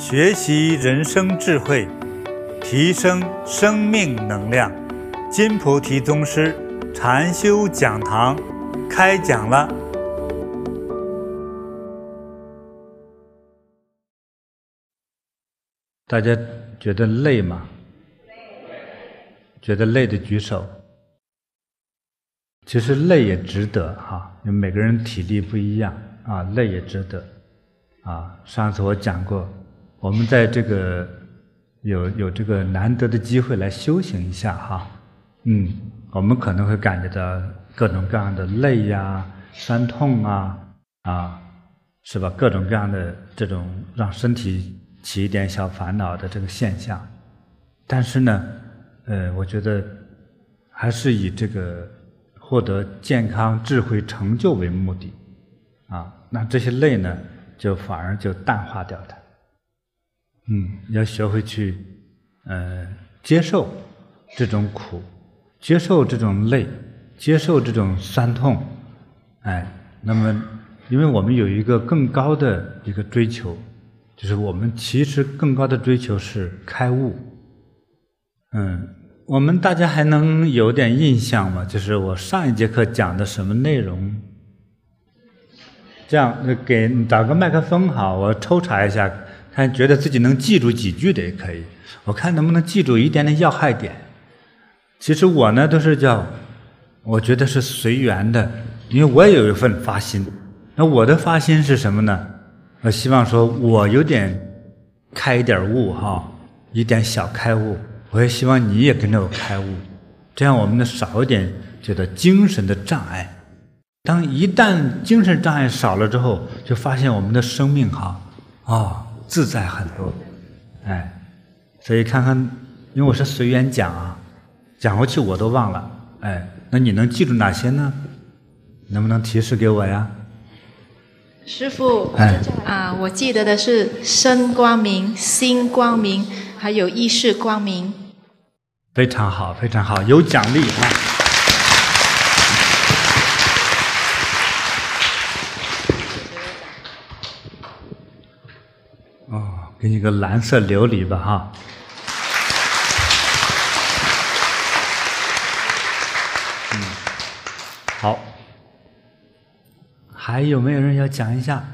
学习人生智慧，提升生命能量。金菩提宗师禅修讲堂开讲了。大家觉得累吗？觉得累的举手。其实累也值得哈，因为每个人体力不一样啊，累也值得。啊，上次我讲过，我们在这个有有这个难得的机会来修行一下哈，嗯，我们可能会感觉到各种各样的累呀、酸痛啊，啊，是吧？各种各样的这种让身体起一点小烦恼的这个现象，但是呢，呃，我觉得还是以这个获得健康、智慧、成就为目的，啊，那这些累呢？就反而就淡化掉它，嗯，要学会去，呃，接受这种苦，接受这种累，接受这种酸痛，哎，那么，因为我们有一个更高的一个追求，就是我们其实更高的追求是开悟，嗯，我们大家还能有点印象吗？就是我上一节课讲的什么内容？这样，给找个麦克风好，我抽查一下，看觉得自己能记住几句的也可以。我看能不能记住一点点要害点。其实我呢都是叫，我觉得是随缘的，因为我也有一份发心。那我的发心是什么呢？我希望说我有点开一点悟哈，一点小开悟。我也希望你也跟着我开悟，这样我们能少一点觉得精神的障碍。当一旦精神障碍少了之后，就发现我们的生命哈啊、自在很多，哎，所以看看，因为我是随缘讲啊，讲过去我都忘了，哎，那你能记住哪些呢？能不能提示给我呀？师傅，哎啊，我记得的是身光明、心光明，还有意识光明。非常好，非常好，有奖励啊！给你个蓝色琉璃吧，哈。嗯，好。还有没有人要讲一下？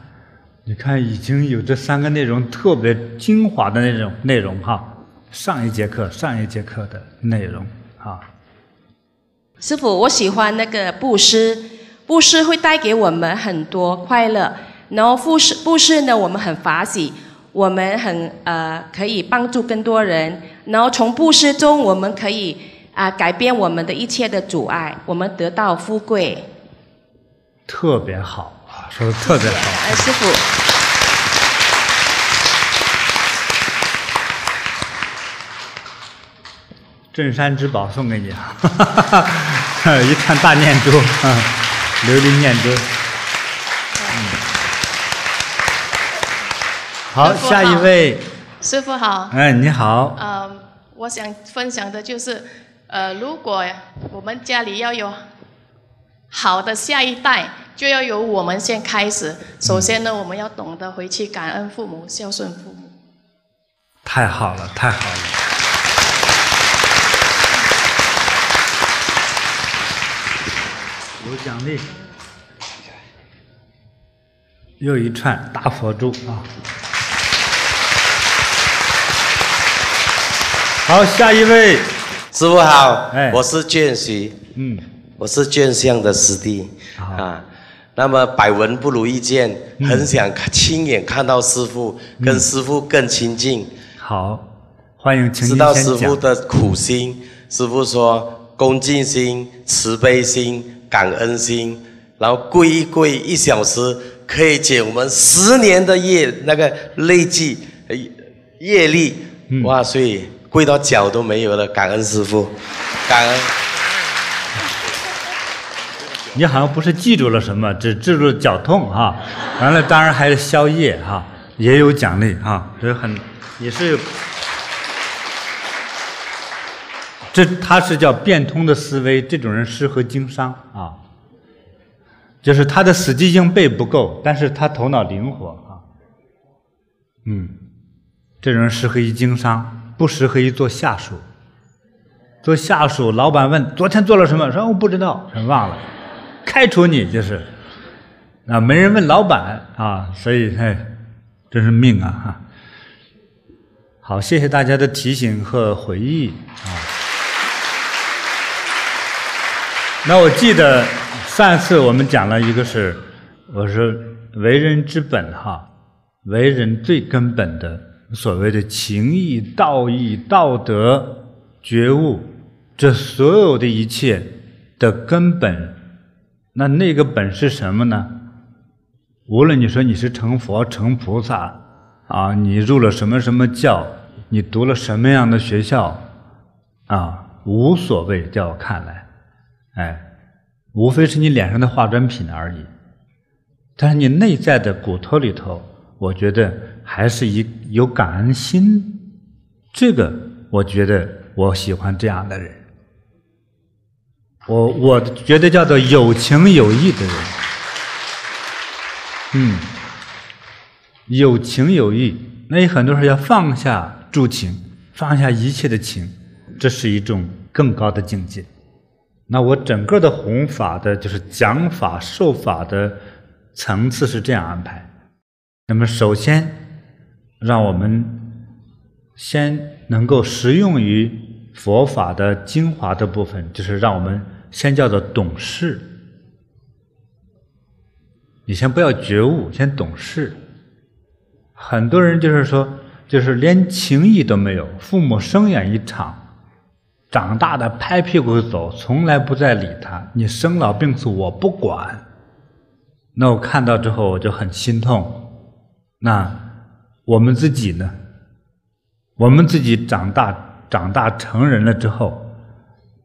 你看，已经有这三个内容特别精华的内容内容哈。上一节课，上一节课的内容哈。师傅，我喜欢那个布施，布施会带给我们很多快乐，然后布施布施呢，我们很法喜。我们很呃可以帮助更多人，然后从布施中我们可以啊、呃、改变我们的一切的阻碍，我们得到富贵。特别好啊，说的特别好。哎，师傅，镇山之宝送给你啊！一串大念珠，琉璃念珠。好，下一位。师傅好。哎，你好。呃，我想分享的就是，呃，如果我们家里要有好的下一代，就要由我们先开始。首先呢，我们要懂得回去感恩父母，孝顺父母。太好了，太好了。有奖励。又一串大佛珠啊！好，下一位，师傅好，哎，我是见习，嗯，我是见相的师弟，啊，那么百闻不如一见，嗯，很想亲眼看到师傅，跟师傅更亲近。嗯，好，欢迎，知道师傅的苦心。师傅说，恭敬心、慈悲心、感恩心，然后跪一跪一小时，可以解我们十年的业那个累计业力，嗯，哇，所以。跪到脚都没有了，感恩师傅，感恩。你好像不是记住了什么，只记住了脚痛哈，完了当然还是宵夜哈，也有奖励哈，这很也是，这他是叫变通的思维，这种人适合经商啊，就是他的死记硬背不够，但是他头脑灵活啊，嗯。这种人适合于经商，不适合于做下属。做下属，老板问昨天做了什么，说我不知道，忘了，开除你就是。啊，没人问老板啊，所以哎，真是命啊哈。好，谢谢大家的提醒和回忆啊。那我记得上次我们讲了一个是，我说为人之本哈，为人最根本的所谓的情义、道义、道德、觉悟，这所有的一切的根本，那那个本是什么呢？无论你说你是成佛、成菩萨啊，你入了什么什么教，你读了什么样的学校啊，无所谓，在我看来，哎，无非是你脸上的化妆品而已。但是你内在的骨头里头，我觉得还是一有感恩心。这个我觉得我喜欢这样的人，我我觉得叫做有情有义的人。嗯，有情有义，那有很多人要放下诸情，放下一切的情，这是一种更高的境界。那我整个的弘法的，就是讲法授法的层次是这样安排。那么，首先让我们先能够实用于佛法的精华的部分，就是让我们先叫做懂事。你先不要觉悟，先懂事。很多人就是说，就是连情义都没有，父母生养一场，长大的拍屁股走，从来不再理他。你生老病死我不管。那我看到之后我就很心痛。那我们自己呢？我们自己长大长大成人了之后，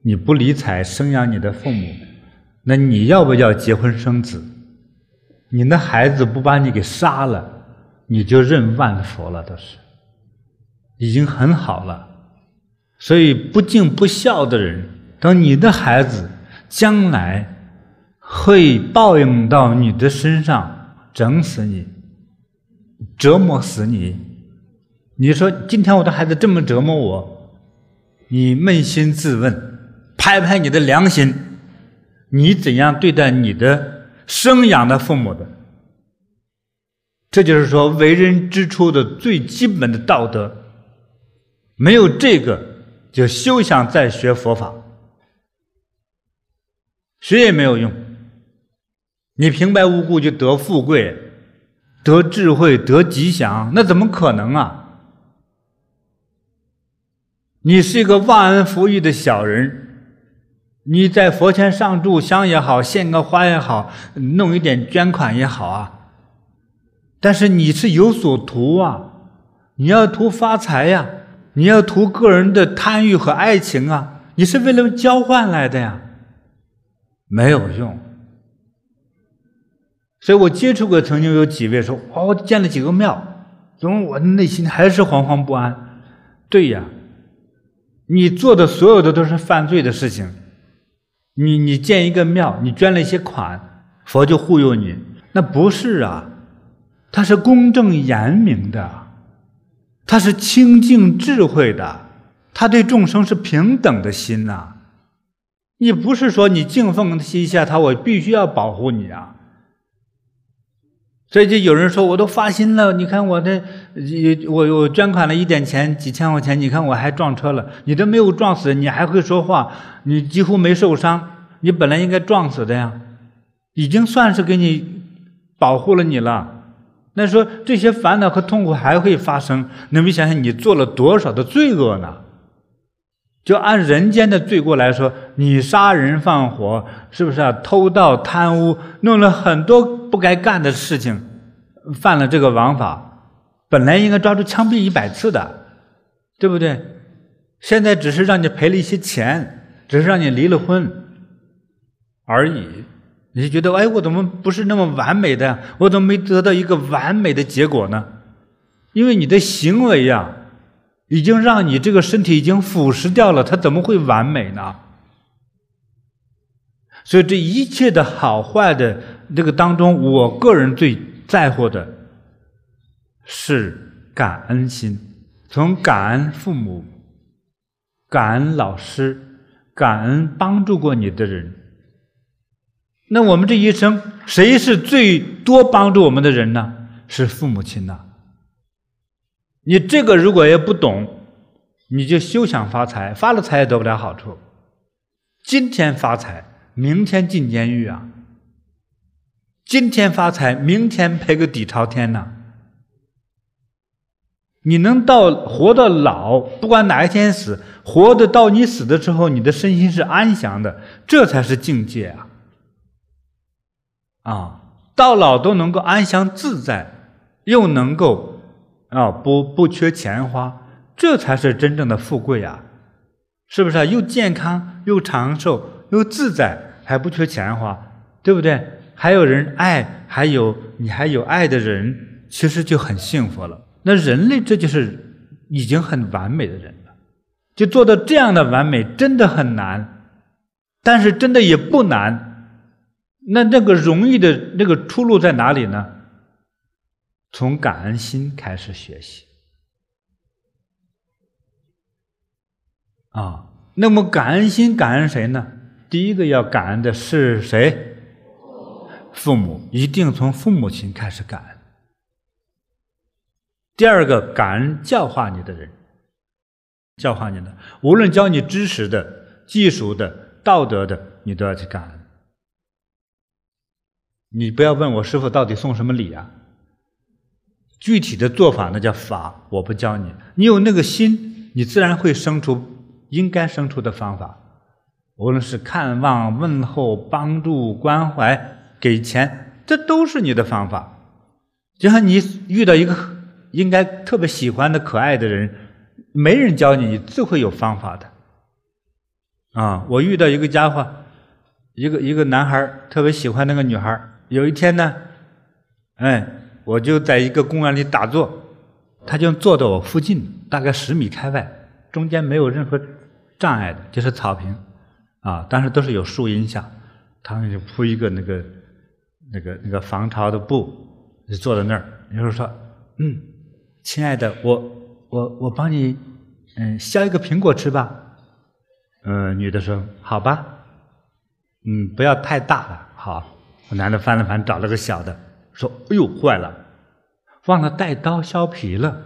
你不理睬生养你的父母，那你要不要结婚生子？你的孩子不把你给杀了，你就认万佛了，都是已经很好了。所以不敬不孝的人，等你的孩子将来会报应到你的身上，整死你，折磨死你。你说今天我的孩子这么折磨我，你扪心自问，拍拍你的良心，你怎样对待你的？生养的父母的，这就是说为人之初的最基本的道德，没有这个，就休想再学佛法，学也没有用。你平白无故就得富贵、得智慧、得吉祥，那怎么可能啊？你是一个忘恩负义的小人。你在佛前上炷香也好，献个花也好，弄一点捐款也好啊。但是你是有所图啊，你要图发财呀，你要图个人的贪欲和爱情啊，你是为了交换来的呀，没有用。所以我接触过，曾经有几位说：“哦，建了几个庙，怎么我内心还是惶惶不安？”对呀，你做的所有的都是犯罪的事情。你你建一个庙，你捐了一些款，佛就护佑你？那不是啊，他是公正严明的，他是清净智慧的，他对众生是平等的心呐、你不是说你敬奉一下他，我必须要保护你啊。所以就有人说，我都发心了，你看我的，我我捐款了一点钱，几千块钱，你看我还撞车了，你都没有撞死，你还会说话，你几乎没受伤，你本来应该撞死的呀，已经算是给你保护了你了。那说这些烦恼和痛苦还会发生，那么想想你做了多少的罪恶呢？就按人间的罪过来说，你杀人放火，是不是啊？偷盗贪污，弄了很多不该干的事情，犯了这个王法，本来应该抓住枪毙一百次的，对不对？现在只是让你赔了一些钱，只是让你离了婚而已。你就觉得，哎，我怎么不是那么完美的？我怎么没得到一个完美的结果呢？因为你的行为呀。已经让你这个身体已经腐蚀掉了，它怎么会完美呢？所以这一切的好坏的这个当中，我个人最在乎的是感恩心，从感恩父母、感恩老师、感恩帮助过你的人。那我们这一生，谁是最多帮助我们的人呢？是父母亲呐。你这个如果也不懂，你就休想发财，发了财也得不了好处。今天发财，明天进监狱啊！今天发财，明天赔个底朝天呐！你能到活到老，不管哪一天死，活的到你死的时候，你的身心是安详的，这才是境界啊！啊，到老都能够安详自在，又能够啊不不缺钱花，这才是真正的富贵啊！是不是啊？又健康又长寿又自在，还不缺钱花，对不对？还有人爱，还有你还有爱的人，其实就很幸福了。那人类这就是已经很完美的人了，就做到这样的完美真的很难，但是真的也不难。那那个容易的那个出路在哪里呢？从感恩心开始学习啊。那么感恩心感恩谁呢？第一个要感恩的是谁？父母，一定从父母亲开始感恩。第二个，感恩教化你的人，教化你的，无论教你知识的、技术的、道德的，你都要去感恩。你不要问我师傅到底送什么礼啊？具体的做法那叫法，我不教你。你有那个心，你自然会生出应该生出的方法。无论是看望、问候、帮助、关怀、给钱，这都是你的方法。就像你遇到一个 应该特别喜欢的可爱的人，没人教你，你自会有方法的。啊，我遇到一个家伙，一个一个男孩特别喜欢那个女孩。有一天呢，哎，我就在一个公园里打坐，他就坐到我附近，大概十米开外，中间没有任何障碍的，就是草坪，啊，但是都是有树荫下，他们就铺一个那个那个那个防潮的布，就坐在那儿。有人说：“嗯，亲爱的，我我我帮你，嗯，削一个苹果吃吧。”嗯，女的说：“好吧，嗯，不要太大了，好。”男的翻了翻，找了个小的，说：“哎呦，坏了，忘了带刀削皮了。”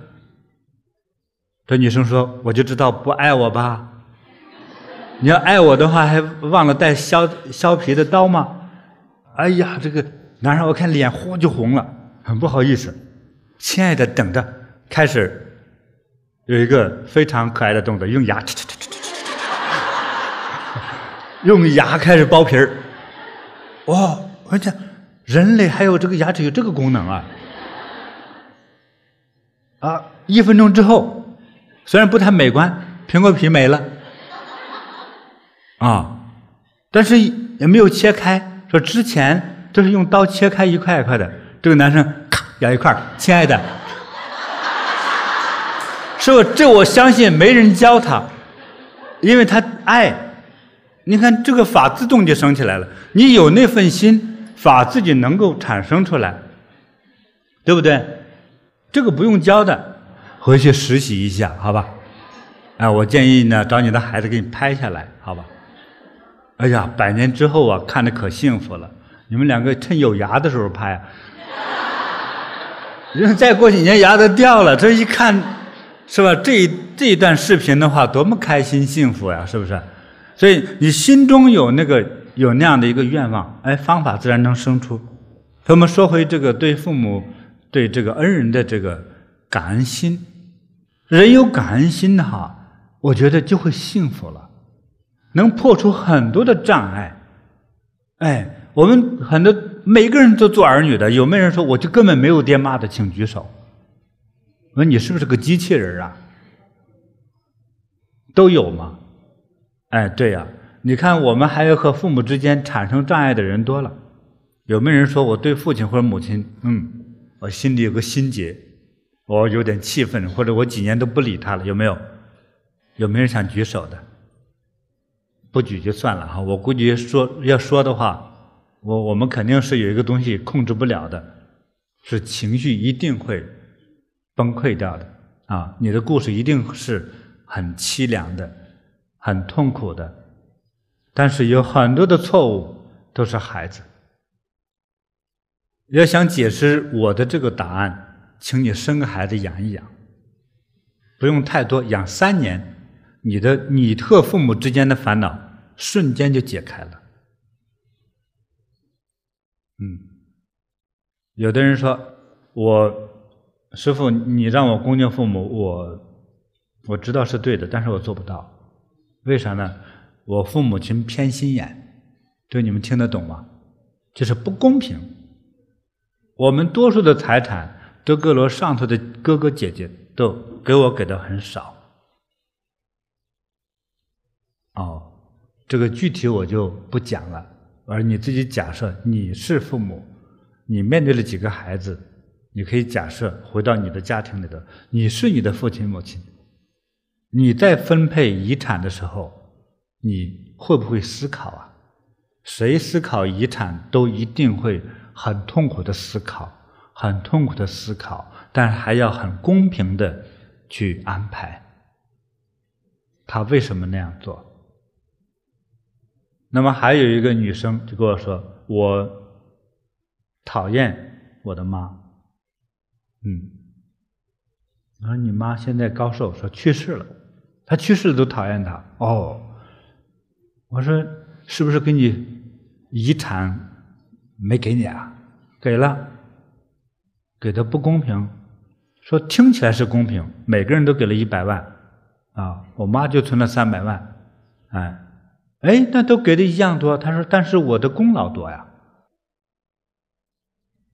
这女生说：“我就知道不爱我吧？你要爱我的话，还忘了带削削皮的刀吗？”哎呀，这个男人我看脸呼就红了，很不好意思。亲爱的，等着，开始有一个非常可爱的动作，用牙，用牙开始剥皮儿，哇！我讲，人类还有这个牙齿有这个功能啊！啊，一分钟之后，虽然不太美观，苹果皮没了，啊，但是也没有切开。说之前都是用刀切开一块一块的，这个男生咔咬一块，亲爱的，说？这我相信没人教他，因为他爱。你看这个法自动就升起来了，你有那份心。法自己能够产生出来，对不对？这个不用教的，回去实习一下，好吧？啊，我建议呢，找你的孩子给你拍下来，好吧？哎呀，百年之后啊，看着可幸福了。你们两个趁有牙的时候拍，因 为再过几年牙都掉了，这一看，是吧？这这一段视频的话，多么开心幸福呀，是不是？所以你心中有那个。有那样的一个愿望，哎，方法自然能生出。我们说回这个对父母、对这个恩人的这个感恩心，人有感恩心的哈，我觉得就会幸福了，能破除很多的障碍。哎，我们很多每个人都做儿女的，有没有人说我就根本没有爹妈的？请举手。我说你是不是个机器人啊？都有吗？哎，对呀。你看，我们还有和父母之间产生障碍的人多了，有没有人说我对父亲或者母亲，嗯，我心里有个心结，我有点气愤，或者我几年都不理他了，有没有？有没有人想举手的？不举就算了哈，我估计说要说的话，我我们肯定是有一个东西控制不了的，是情绪一定会崩溃掉的，啊，你的故事一定是很凄凉的，很痛苦的，但是有很多的错误都是孩子。要想解释我的这个答案，请你生个孩子养一养，不用太多，养三年，你的你和父母之间的烦恼瞬间就解开了。嗯，有的人说，我师傅，你让我恭敬父母，我我知道是对的，但是我做不到，为啥呢？我父母亲偏心眼，这你们听得懂吗？就是不公平。我们多数的财产，德格罗上头的哥哥姐姐都给我给的很少。哦，这个具体我就不讲了。而你自己假设你是父母，你面对了几个孩子，你可以假设回到你的家庭里头，你是你的父亲母亲，你在分配遗产的时候，你会不会思考啊？谁思考遗产都一定会。很痛苦的思考，很痛苦的思考，但是还要很公平的去安排。他为什么那样做？那么还有一个女生就跟我说：“我讨厌我的妈。”嗯，我说：“你妈现在高寿？”说去世了。她去世都讨厌她。哦，我说是不是给你遗产？没给你啊？给了，给的不公平。说听起来是公平，每个人都给了一百万，啊，我妈就存了三百万，哎，哎，那都给的一样多。他说，但是我的功劳多呀。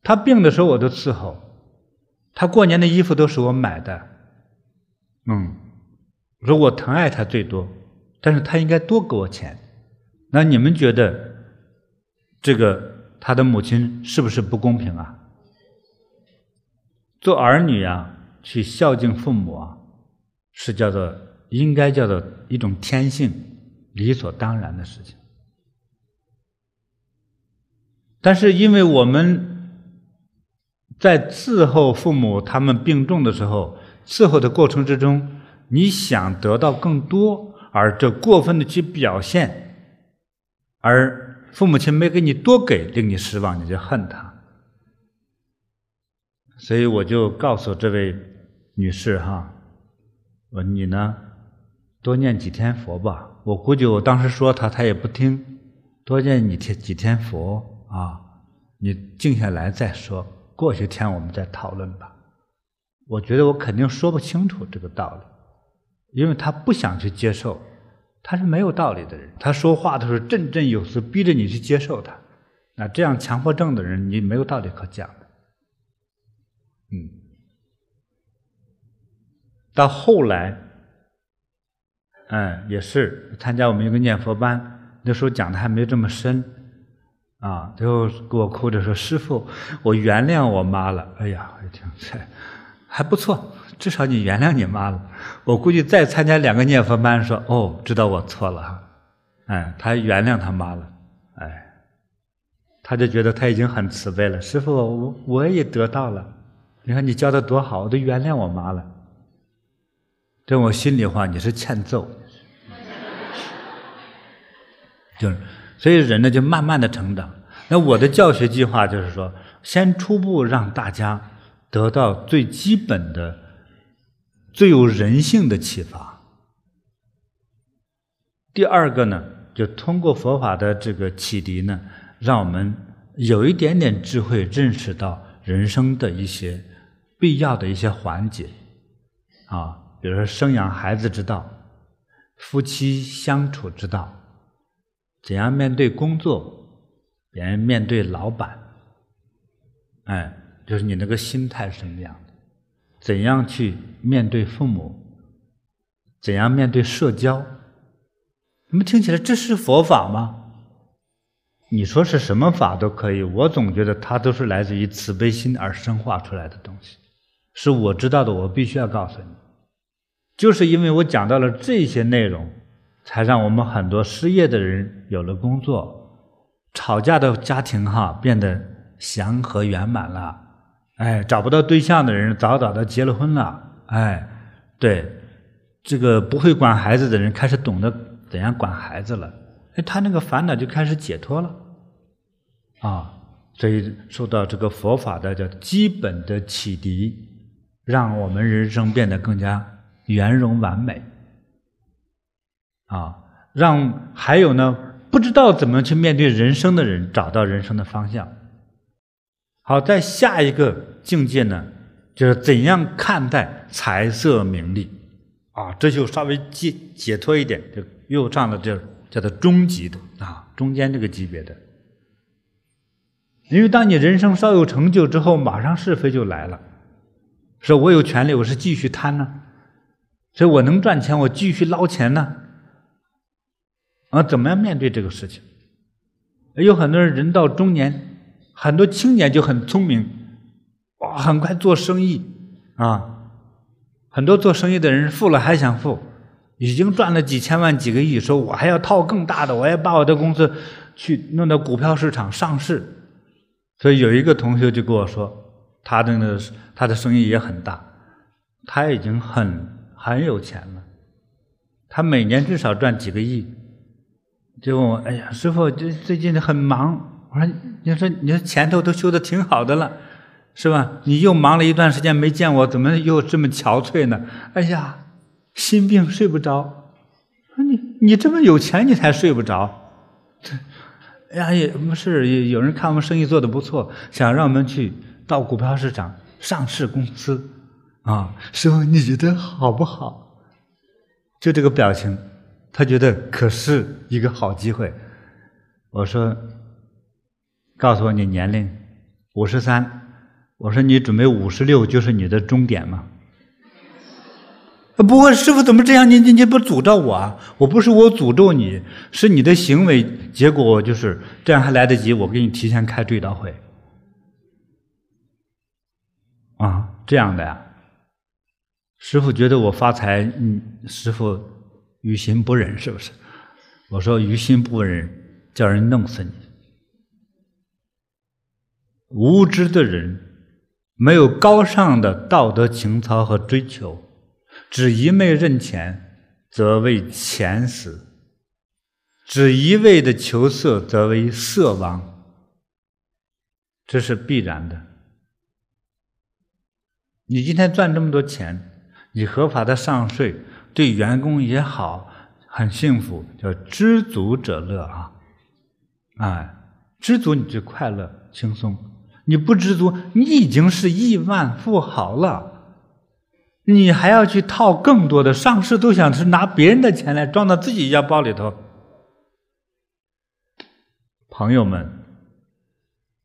他病的时候我都伺候，他过年的衣服都是我买的，嗯，我说我疼爱他最多，但是他应该多给我钱。那你们觉得这个？他的母亲是不是不公平啊？做儿女啊，去孝敬父母啊，是叫做应该叫做一种天性，理所当然的事情。但是因为我们在伺候父母他们病重的时候，伺候的过程之中，你想得到更多，而这过分的去表现，而。父母亲没给你多给，令你失望，你就恨他。所以我就告诉这位女士哈，我你呢，多念几天佛吧。我估计我当时说她，她也不听。多念你天几天佛啊，你静下来再说。过些天我们再讨论吧。我觉得我肯定说不清楚这个道理，因为她不想去接受。他是没有道理的人，他说话都是振振有词，逼着你去接受他。那这样强迫症的人，你没有道理可讲的。嗯，到后来，嗯，也是参加我们一个念佛班，那时候讲的还没这么深，啊，最后给我哭着说：“师父，我原谅我妈了。”哎呀，我一听，还不错。至少你原谅你妈了，我估计再参加两个念佛班，说哦，知道我错了哈，哎，他原谅他妈了，哎，他就觉得他已经很慈悲了。师傅，我我也得到了，你看你教的多好，我都原谅我妈了。这我心里话，你是欠揍，就是，所以人呢就慢慢的成长。那我的教学计划就是说，先初步让大家得到最基本的。最有人性的启发。第二个呢，就通过佛法的这个启迪呢，让我们有一点点智慧，认识到人生的一些必要的一些环节，啊，比如说生养孩子之道，夫妻相处之道，怎样面对工作，怎样面对老板，哎，就是你那个心态是什么样的。怎样去面对父母？怎样面对社交？你们听起来这是佛法吗？你说是什么法都可以，我总觉得它都是来自于慈悲心而生化出来的东西，是我知道的，我必须要告诉你。就是因为我讲到了这些内容，才让我们很多失业的人有了工作，吵架的家庭哈变得祥和圆满了。哎，找不到对象的人早早的结了婚了。哎，对，这个不会管孩子的人开始懂得怎样管孩子了，哎，他那个烦恼就开始解脱了，啊，所以受到这个佛法的叫基本的启迪，让我们人生变得更加圆融完美，啊，让还有呢不知道怎么去面对人生的人找到人生的方向。好，在下一个境界呢，就是怎样看待财色名利啊？这就稍微解解脱一点，就又上了这叫做中级的啊，中间这个级别的。因为当你人生稍有成就之后，马上是非就来了，说我有权利，我是继续贪呢，所以我能赚钱，我继续捞钱呢，啊，怎么样面对这个事情？有很多人人到中年。很多青年就很聪明，哇，很快做生意啊！很多做生意的人富了还想富，已经赚了几千万、几个亿，说我还要套更大的，我要把我的公司去弄到股票市场上市。所以有一个同学就跟我说，他的那他的生意也很大，他已经很很有钱了，他每年至少赚几个亿。就问我：“哎呀，师傅，这最近很忙。”我说：“你说你说前头都修的挺好的了，是吧？你又忙了一段时间没见我，怎么又这么憔悴呢？哎呀，心病睡不着。说你你这么有钱，你才睡不着。哎呀，也不是有人看我们生意做的不错，想让我们去到股票市场上市公司啊。师父，你觉得好不好？就这个表情，他觉得可是一个好机会。我说。”告诉我你年龄，五十三。我说你准备五十六就是你的终点吗？不过师傅怎么这样？你你你不诅咒我啊？我不是我诅咒你，是你的行为结果就是这样还来得及？我给你提前开追悼会啊，这样的呀？师傅觉得我发财，嗯，师傅于心不忍，是不是？我说于心不忍，叫人弄死你。无知的人，没有高尚的道德情操和追求，只一味认钱，则为钱死；只一味的求色，则为色亡。这是必然的。你今天赚这么多钱，你合法的上税，对员工也好，很幸福，叫知足者乐啊！哎，知足你就快乐轻松。你不知足，你已经是亿万富豪了，你还要去套更多的上市，都想是拿别人的钱来装到自己腰包里头。朋友们，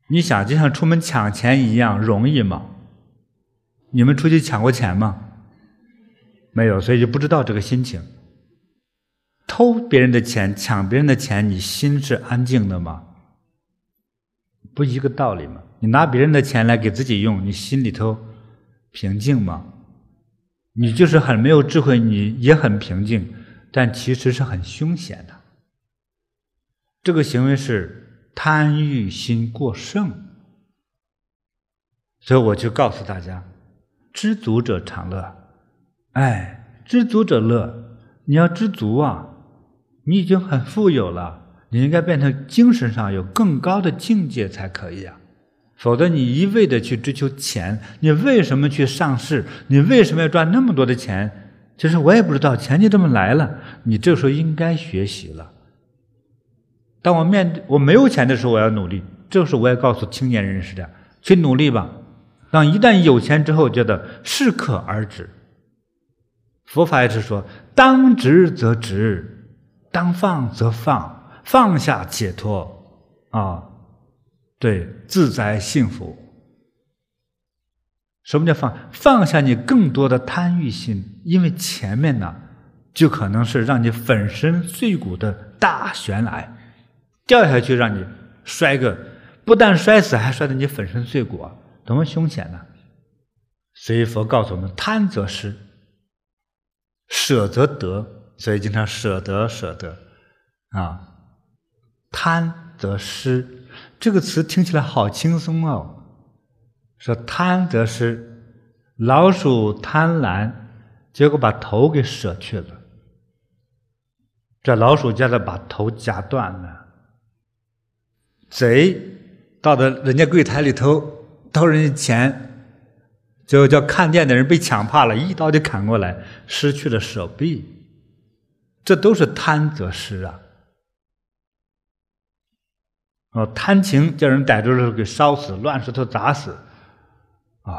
你想就像出门抢钱一样容易吗？你们出去抢过钱吗？没有，所以就不知道这个心情。偷别人的钱，抢别人的钱，你心是安静的吗？不一个道理吗？你拿别人的钱来给自己用，你心里头平静吗？你就是很没有智慧，你也很平静，但其实是很凶险的。这个行为是贪欲心过剩，所以我就告诉大家：知足者常乐。哎，知足者乐，你要知足啊！你已经很富有了，你应该变成精神上有更高的境界才可以啊。否则，你一味的去追求钱，你为什么去上市？你为什么要赚那么多的钱？其实我也不知道，钱就这么来了。你这时候应该学习了。当我面对我没有钱的时候，我要努力。这时候，我也告诉青年人是这样：去努力吧。当一旦有钱之后，觉得适可而止。佛法也是说：当执则执，当放则放，放下解脱啊。对，自在幸福。什么叫放？放下你更多的贪欲心，因为前面呢，就可能是让你粉身碎骨的大悬崖，掉下去让你摔个，不但摔死，还摔得你粉身碎骨啊，多么凶险呢？所以佛告诉我们：贪则失，舍则得。所以经常舍得，舍得啊，贪则失。这个词听起来好轻松哦，说贪则失，老鼠贪婪，结果把头给舍去了。这老鼠夹子把头夹断了，贼到的人家柜台里头偷人家钱，就叫看店的人被抢怕了，一刀就砍过来，失去了手臂。这都是贪得失啊！哦，贪情叫人逮住了给烧死，乱石头砸死，啊、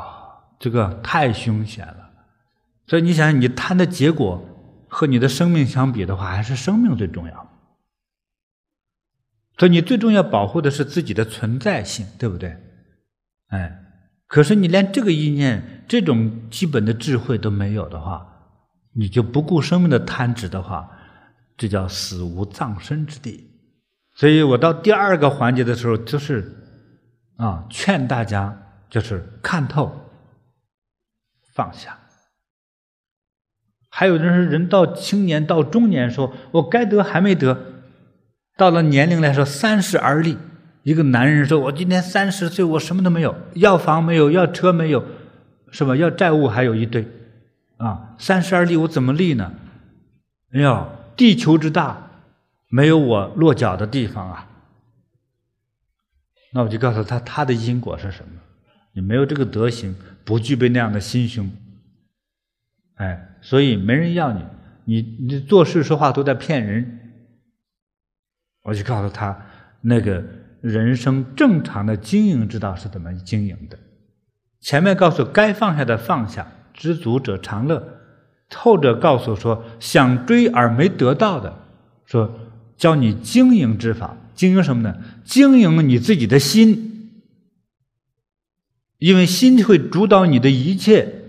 这个太凶险了。所以你想想，你贪的结果。和你的生命相比的话，还是生命最重要。所以你最重要保护的是自己的存在性，对不对？哎，可是你连这个意念、这种基本的智慧都没有的话，你就不顾生命的贪执的话，这叫死无葬身之地。所以我到第二个环节的时候，就是啊，劝大家就是看透、放下。还有人是人到青年到中年，说我该得还没得，到了年龄来说三十而立。一个男人说：“我今年三十岁，我什么都没有，要房没有，要车没有，是吧？要债务还有一堆，啊，三十而立，我怎么立呢？哎呀，地球之大，没有我落脚的地方啊。那我就告诉他，他的因果是什么？你没有这个德行，不具备那样的心胸。”哎，所以没人要你，你你做事说话都在骗人。我就告诉他，那个人生正常的经营之道是怎么经营的。前面告诉该放下的放下，知足者常乐；后者告诉说想追而没得到的，说教你经营之法。经营什么呢？经营你自己的心，因为心会主导你的一切。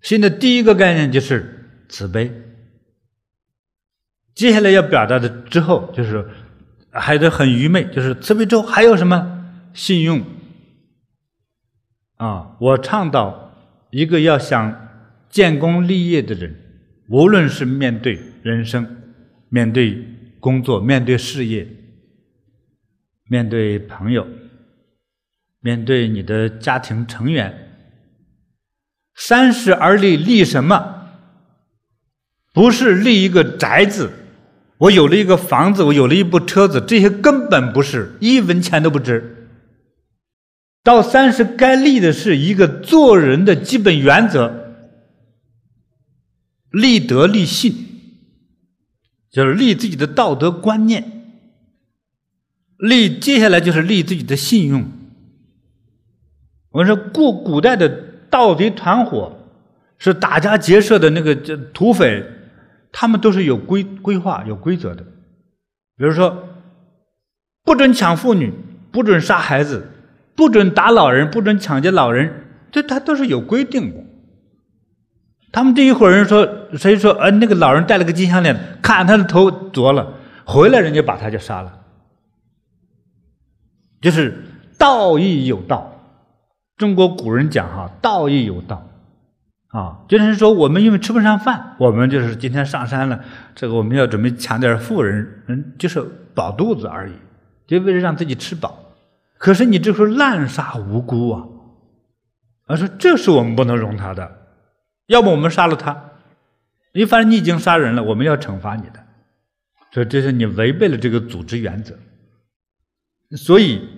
心的第一个概念就是慈悲，接下来要表达的之后就是还得很愚昧，就是慈悲之后还有什么信用啊？我倡导一个要想建功立业的人，无论是面对人生、面对工作、面对事业、面对朋友、面对你的家庭成员。三十而立，立什么？不是立一个宅子，我有了一个房子，我有了一部车子，这些根本不是一文钱都不值。到三十，该立的是一个做人的基本原则：立德、立信，就是立自己的道德观念；立接下来就是立自己的信用。我说过古代的。盗贼团伙是打家劫舍的那个这土匪，他们都是有规规划、有规则的。比如说，不准抢妇女，不准杀孩子，不准打老人，不准抢劫老人，这他都是有规定的。他们这一伙人说，谁说呃那个老人戴了个金项链，砍他的头啄了，回来人家把他就杀了。就是道义有道。中国古人讲哈，道义有道，啊，就是说我们因为吃不上饭，我们就是今天上山了，这个我们要准备抢点富人，嗯，就是饱肚子而已，就为了让自己吃饱。可是你这是滥杀无辜啊！而说这是我们不能容他的，要不我们杀了他，你反正你已经杀人了，我们要惩罚你的，所以这是你违背了这个组织原则，所以。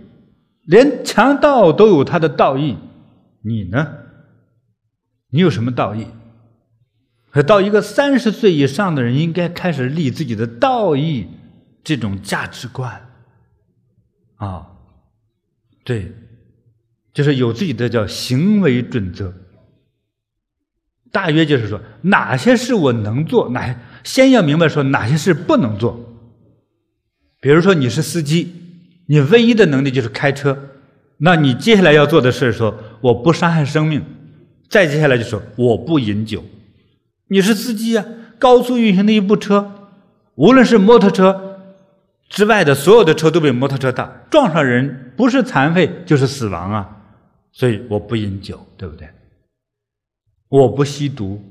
连强盗都有他的道义，你呢？你有什么道义？可到一个三十岁以上的人，应该开始立自己的道义这种价值观啊，对，就是有自己的叫行为准则。大约就是说，哪些事我能做，哪些先要明白说哪些事不能做。比如说你是司机。你唯一的能力就是开车，那你接下来要做的事说我不伤害生命，再接下来就说我不饮酒。你是司机啊，高速运行的一部车，无论是摩托车之外的所有的车都比摩托车大，撞上人不是残废就是死亡啊，所以我不饮酒，对不对？我不吸毒，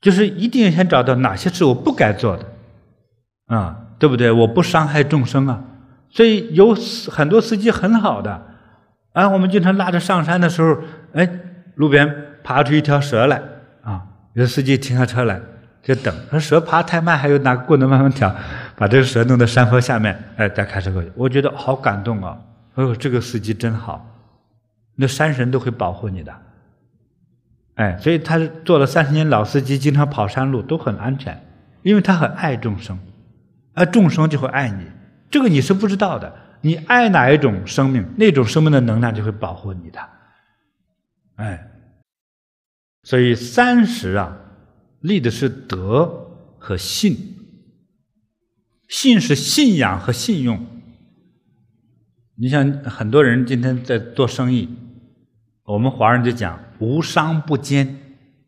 就是一定要先找到哪些是我不该做的，啊，对不对？我不伤害众生啊。所以有很多司机很好的，啊，我们经常拉着上山的时候，哎，路边爬出一条蛇来啊！有司机停下车来就等，说蛇爬太慢，还有拿个棍子慢慢挑，把这个蛇弄到山坡下面，哎，再开车过去。我觉得好感动啊！哎呦，这个司机真好，那山神都会保护你的。哎，所以他做了三十年老司机，经常跑山路都很安全，因为他很爱众生，而众生就会爱你。这个你是不知道的，你爱哪一种生命，那种生命的能量就会保护你的。哎，所以三十啊，立的是德和信，信是信仰和信用。你像很多人今天在做生意，我们华人就讲无商不奸，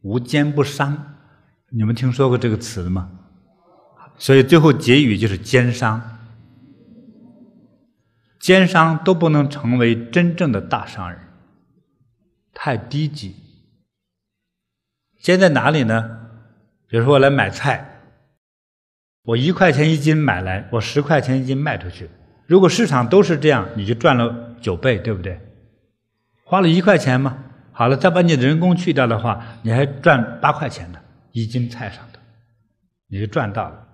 无奸不商，你们听说过这个词吗？所以最后结语就是奸商。奸商都不能成为真正的大商人，太低级。奸在哪里呢？比如说我来买菜，我一块钱一斤买来，我十块钱一斤卖出去。如果市场都是这样，你就赚了九倍，对不对？花了一块钱嘛，好了，再把你的人工去掉的话，你还赚八块钱呢，一斤菜上的，你就赚到了。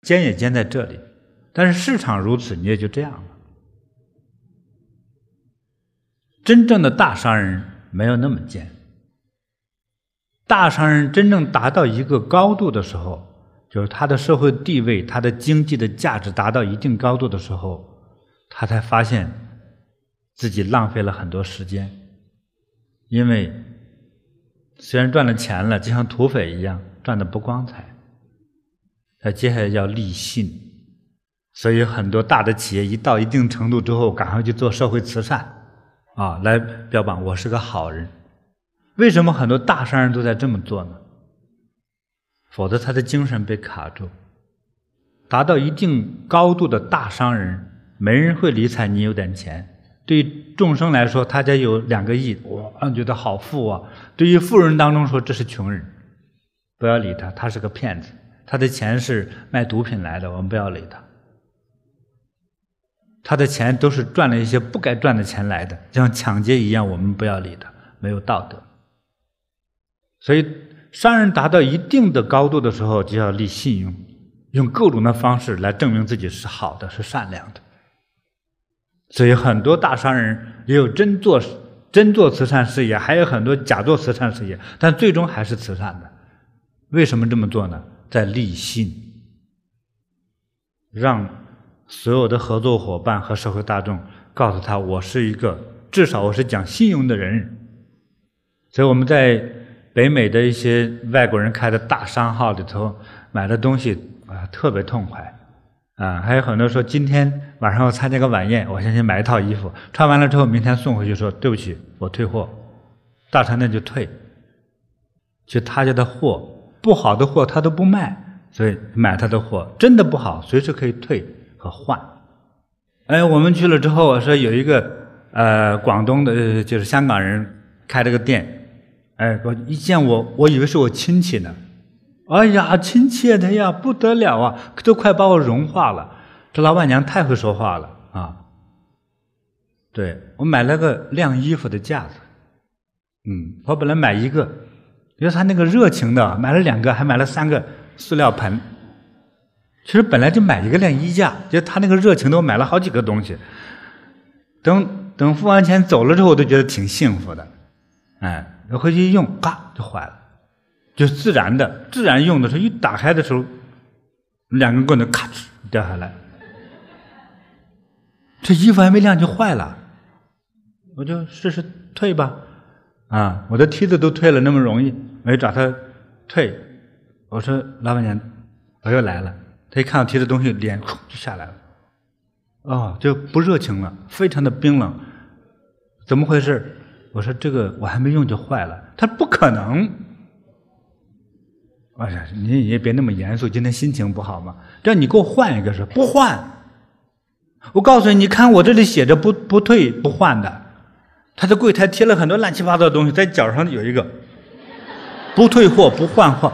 奸也奸在这里。但是市场如此，你也就这样了。真正的大商人没有那么奸。大商人真正达到一个高度的时候，就是他的社会地位、他的经济的价值达到一定高度的时候，他才发现自己浪费了很多时间。因为虽然赚了钱了，就像土匪一样，赚的不光彩。他接下来要立信。所以很多大的企业一到一定程度之后，赶快去做社会慈善，啊，来标榜我是个好人。为什么很多大商人都在这么做呢？否则他的精神被卡住。达到一定高度的大商人，没人会理睬你有点钱。对众生来说，他家有两个亿，哇，觉得好富啊。对于富人当中说，这是穷人，不要理他，他是个骗子，他的钱是卖毒品来的，我们不要理他。他的钱都是赚了一些不该赚的钱来的，像抢劫一样，我们不要理他，没有道德。所以，商人达到一定的高度的时候，就要立信用，用各种的方式来证明自己是好的，是善良的。所以，很多大商人也有真做真做慈善事业，还有很多假做慈善事业，但最终还是慈善的。为什么这么做呢？在立信，让。所有的合作伙伴和社会大众告诉他：“我是一个，至少我是讲信用的人。”所以我们在北美的一些外国人开的大商号里头买的东西啊，特别痛快啊！还有很多说今天晚上要参加个晚宴，我先去买一套衣服，穿完了之后明天送回去，说对不起，我退货。大商店就退，就他家的货不好的货他都不卖，所以买他的货真的不好，随时可以退和。换，哎，我们去了之后，我说有一个呃广东的，就是香港人开了个店，哎，我一见我，我以为是我亲戚呢，哎呀，亲切的呀，不得了啊，都快把我融化了。这老板娘太会说话了啊！对，我买了个晾衣服的架子，嗯，我本来买一个，因为他那个热情的，买了两个，还买了三个塑料盆。其实本来就买一个晾衣架，就他那个热情的，我买了好几个东西。等等付完钱走了之后，我都觉得挺幸福的。哎，回去一用，嘎就坏了，就自然的，自然用的时候一打开的时候，两根棍子咔哧掉下来，这衣服还没晾就坏了，我就试试退吧。啊，我的梯子都退了，那么容易，我就找他退。我说老板娘，我又来了。他一看到提的东西，脸就下来了，哦，就不热情了，非常的冰冷。怎么回事？我说这个我还没用就坏了。他不可能。哎呀，你也别那么严肃，今天心情不好嘛。这你给我换一个是不换。我告诉你，你看我这里写着不不退不换的。他在柜台贴了很多乱七八糟的东西，在角上有一个不退货不换货。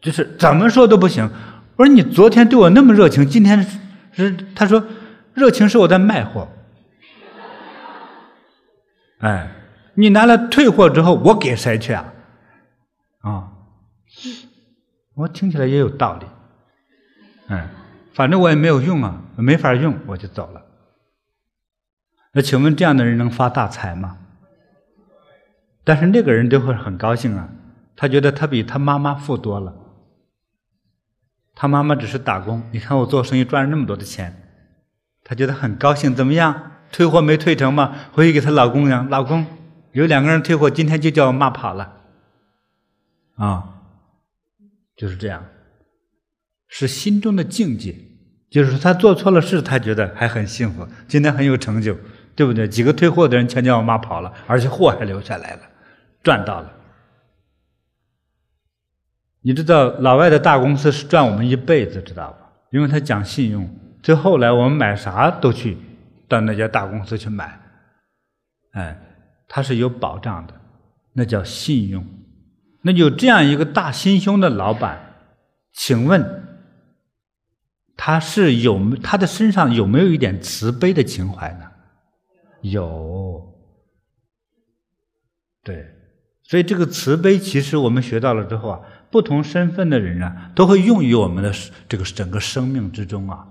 就是怎么说都不行。我说你昨天对我那么热情，今天是他说热情是我在卖货。哎，你拿了退货之后，我给谁去啊？啊，我听起来也有道理。嗯，反正我也没有用啊，没法用，我就走了。那请问这样的人能发大财吗？但是那个人就会很高兴啊，他觉得他比他妈妈富多了。他妈妈只是打工，你看我做生意赚了那么多的钱，他觉得很高兴。怎么样？退货没退成吗？回去给他老公讲，老公有两个人退货，今天就叫我骂跑了。啊，就是这样，是心中的境界。就是他做错了事，他觉得还很幸福，今天很有成就，对不对？几个退货的人全叫我妈跑了，而且货还留下来了，赚到了。你知道老外的大公司是赚我们一辈子，知道吧？因为他讲信用，最后来我们买啥都去到那家大公司去买，哎，他是有保障的，那叫信用。那有这样一个大心胸的老板，请问他是有他的身上有没有一点慈悲的情怀呢？有，对，所以这个慈悲其实我们学到了之后啊。不同身份的人啊，都会用于我们的这个整个生命之中啊。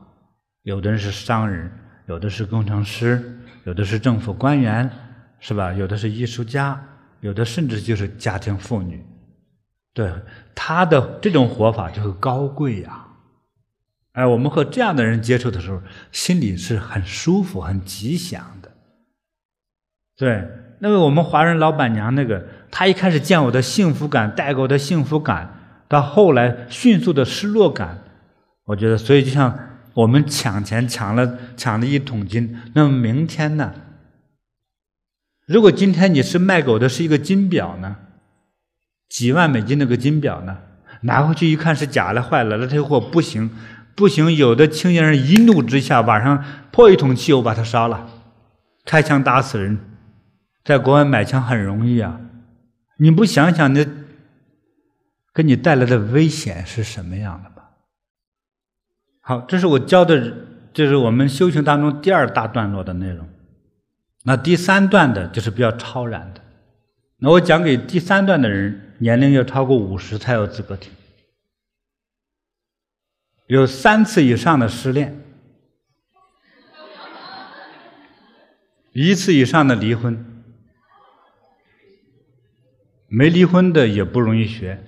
有的人是商人，有的是工程师，有的是政府官员，是吧？有的是艺术家，有的甚至就是家庭妇女。对，他的这种活法就很高贵呀。哎，我们和这样的人接触的时候，心里是很舒服、很吉祥的。对，那个我们华人老板娘那个。她一开始见我的幸福感，带给我的幸福感，到后来迅速的失落感，我觉得，所以就像我们抢钱抢了抢了一桶金，那么明天呢？如果今天你是卖给我的是一个金表呢？几万美金那个金表呢？拿回去一看是假的，坏了，那这货不行，不行，有的青年人一怒之下，晚上泼一桶汽油把它烧了，开枪打死人，在国外买枪很容易啊。你不想想，那给你带来的危险是什么样的吧？好，这是我教的，这是我们修行当中第二大段落的内容。那第三段的就是比较超然的。那我讲给第三段的人，年龄要超过五十才有资格听。有三次以上的失恋，一次以上的离婚。没离婚的也不容易学，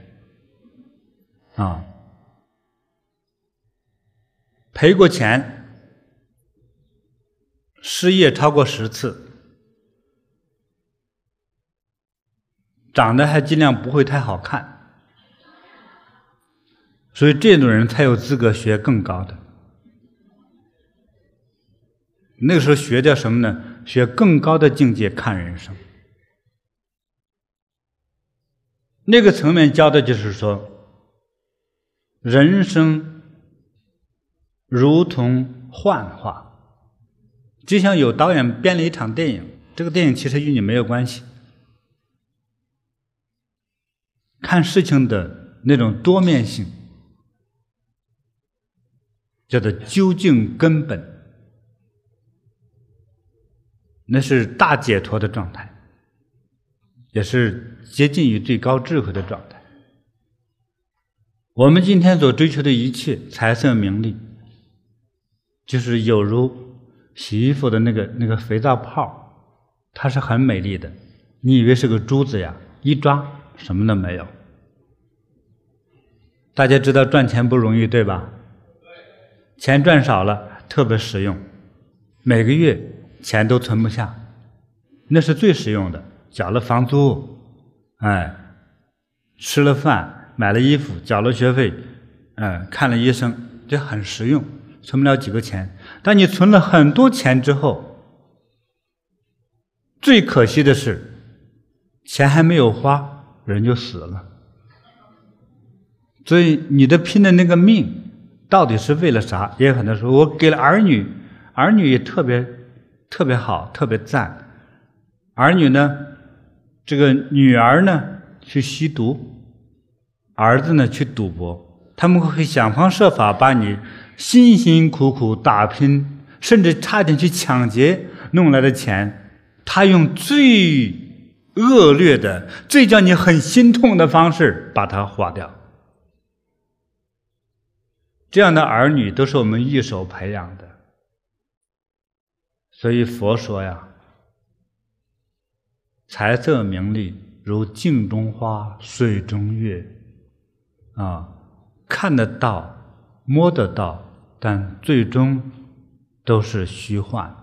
啊，赔过钱，失业超过十次，长得还尽量不会太好看，所以这种人才有资格学更高的。那个时候学叫什么呢？学更高的境界看人生。那个层面教的就是说，人生如同幻化，就像有导演编了一场电影，这个电影其实与你没有关系。看事情的那种多面性，叫做究竟根本，那是大解脱的状态。也是接近于最高智慧的状态。我们今天所追求的一切财色名利，就是有如洗衣服的那个那个肥皂泡，它是很美丽的。你以为是个珠子呀？一抓什么都没有。大家知道赚钱不容易，对吧？钱赚少了特别实用，每个月钱都存不下，那是最实用的。缴了房租，哎，吃了饭，买了衣服，缴了学费，哎，看了医生，这很实用，存不了几个钱。但你存了很多钱之后，最可惜的是，钱还没有花，人就死了。所以你的拼的那个命，到底是为了啥？也有很多说，我给了儿女，儿女也特别特别好，特别赞，儿女呢？这个女儿呢，去吸毒，儿子呢，去赌博，他们会想方设法把你辛辛苦苦打拼，甚至差点去抢劫弄来的钱，他用最恶劣的、最叫你很心痛的方式把它化掉。这样的儿女都是我们一手培养的，所以佛说呀：“财色名利如镜中花、水中月。”啊，看得到、摸得到，但最终都是虚幻。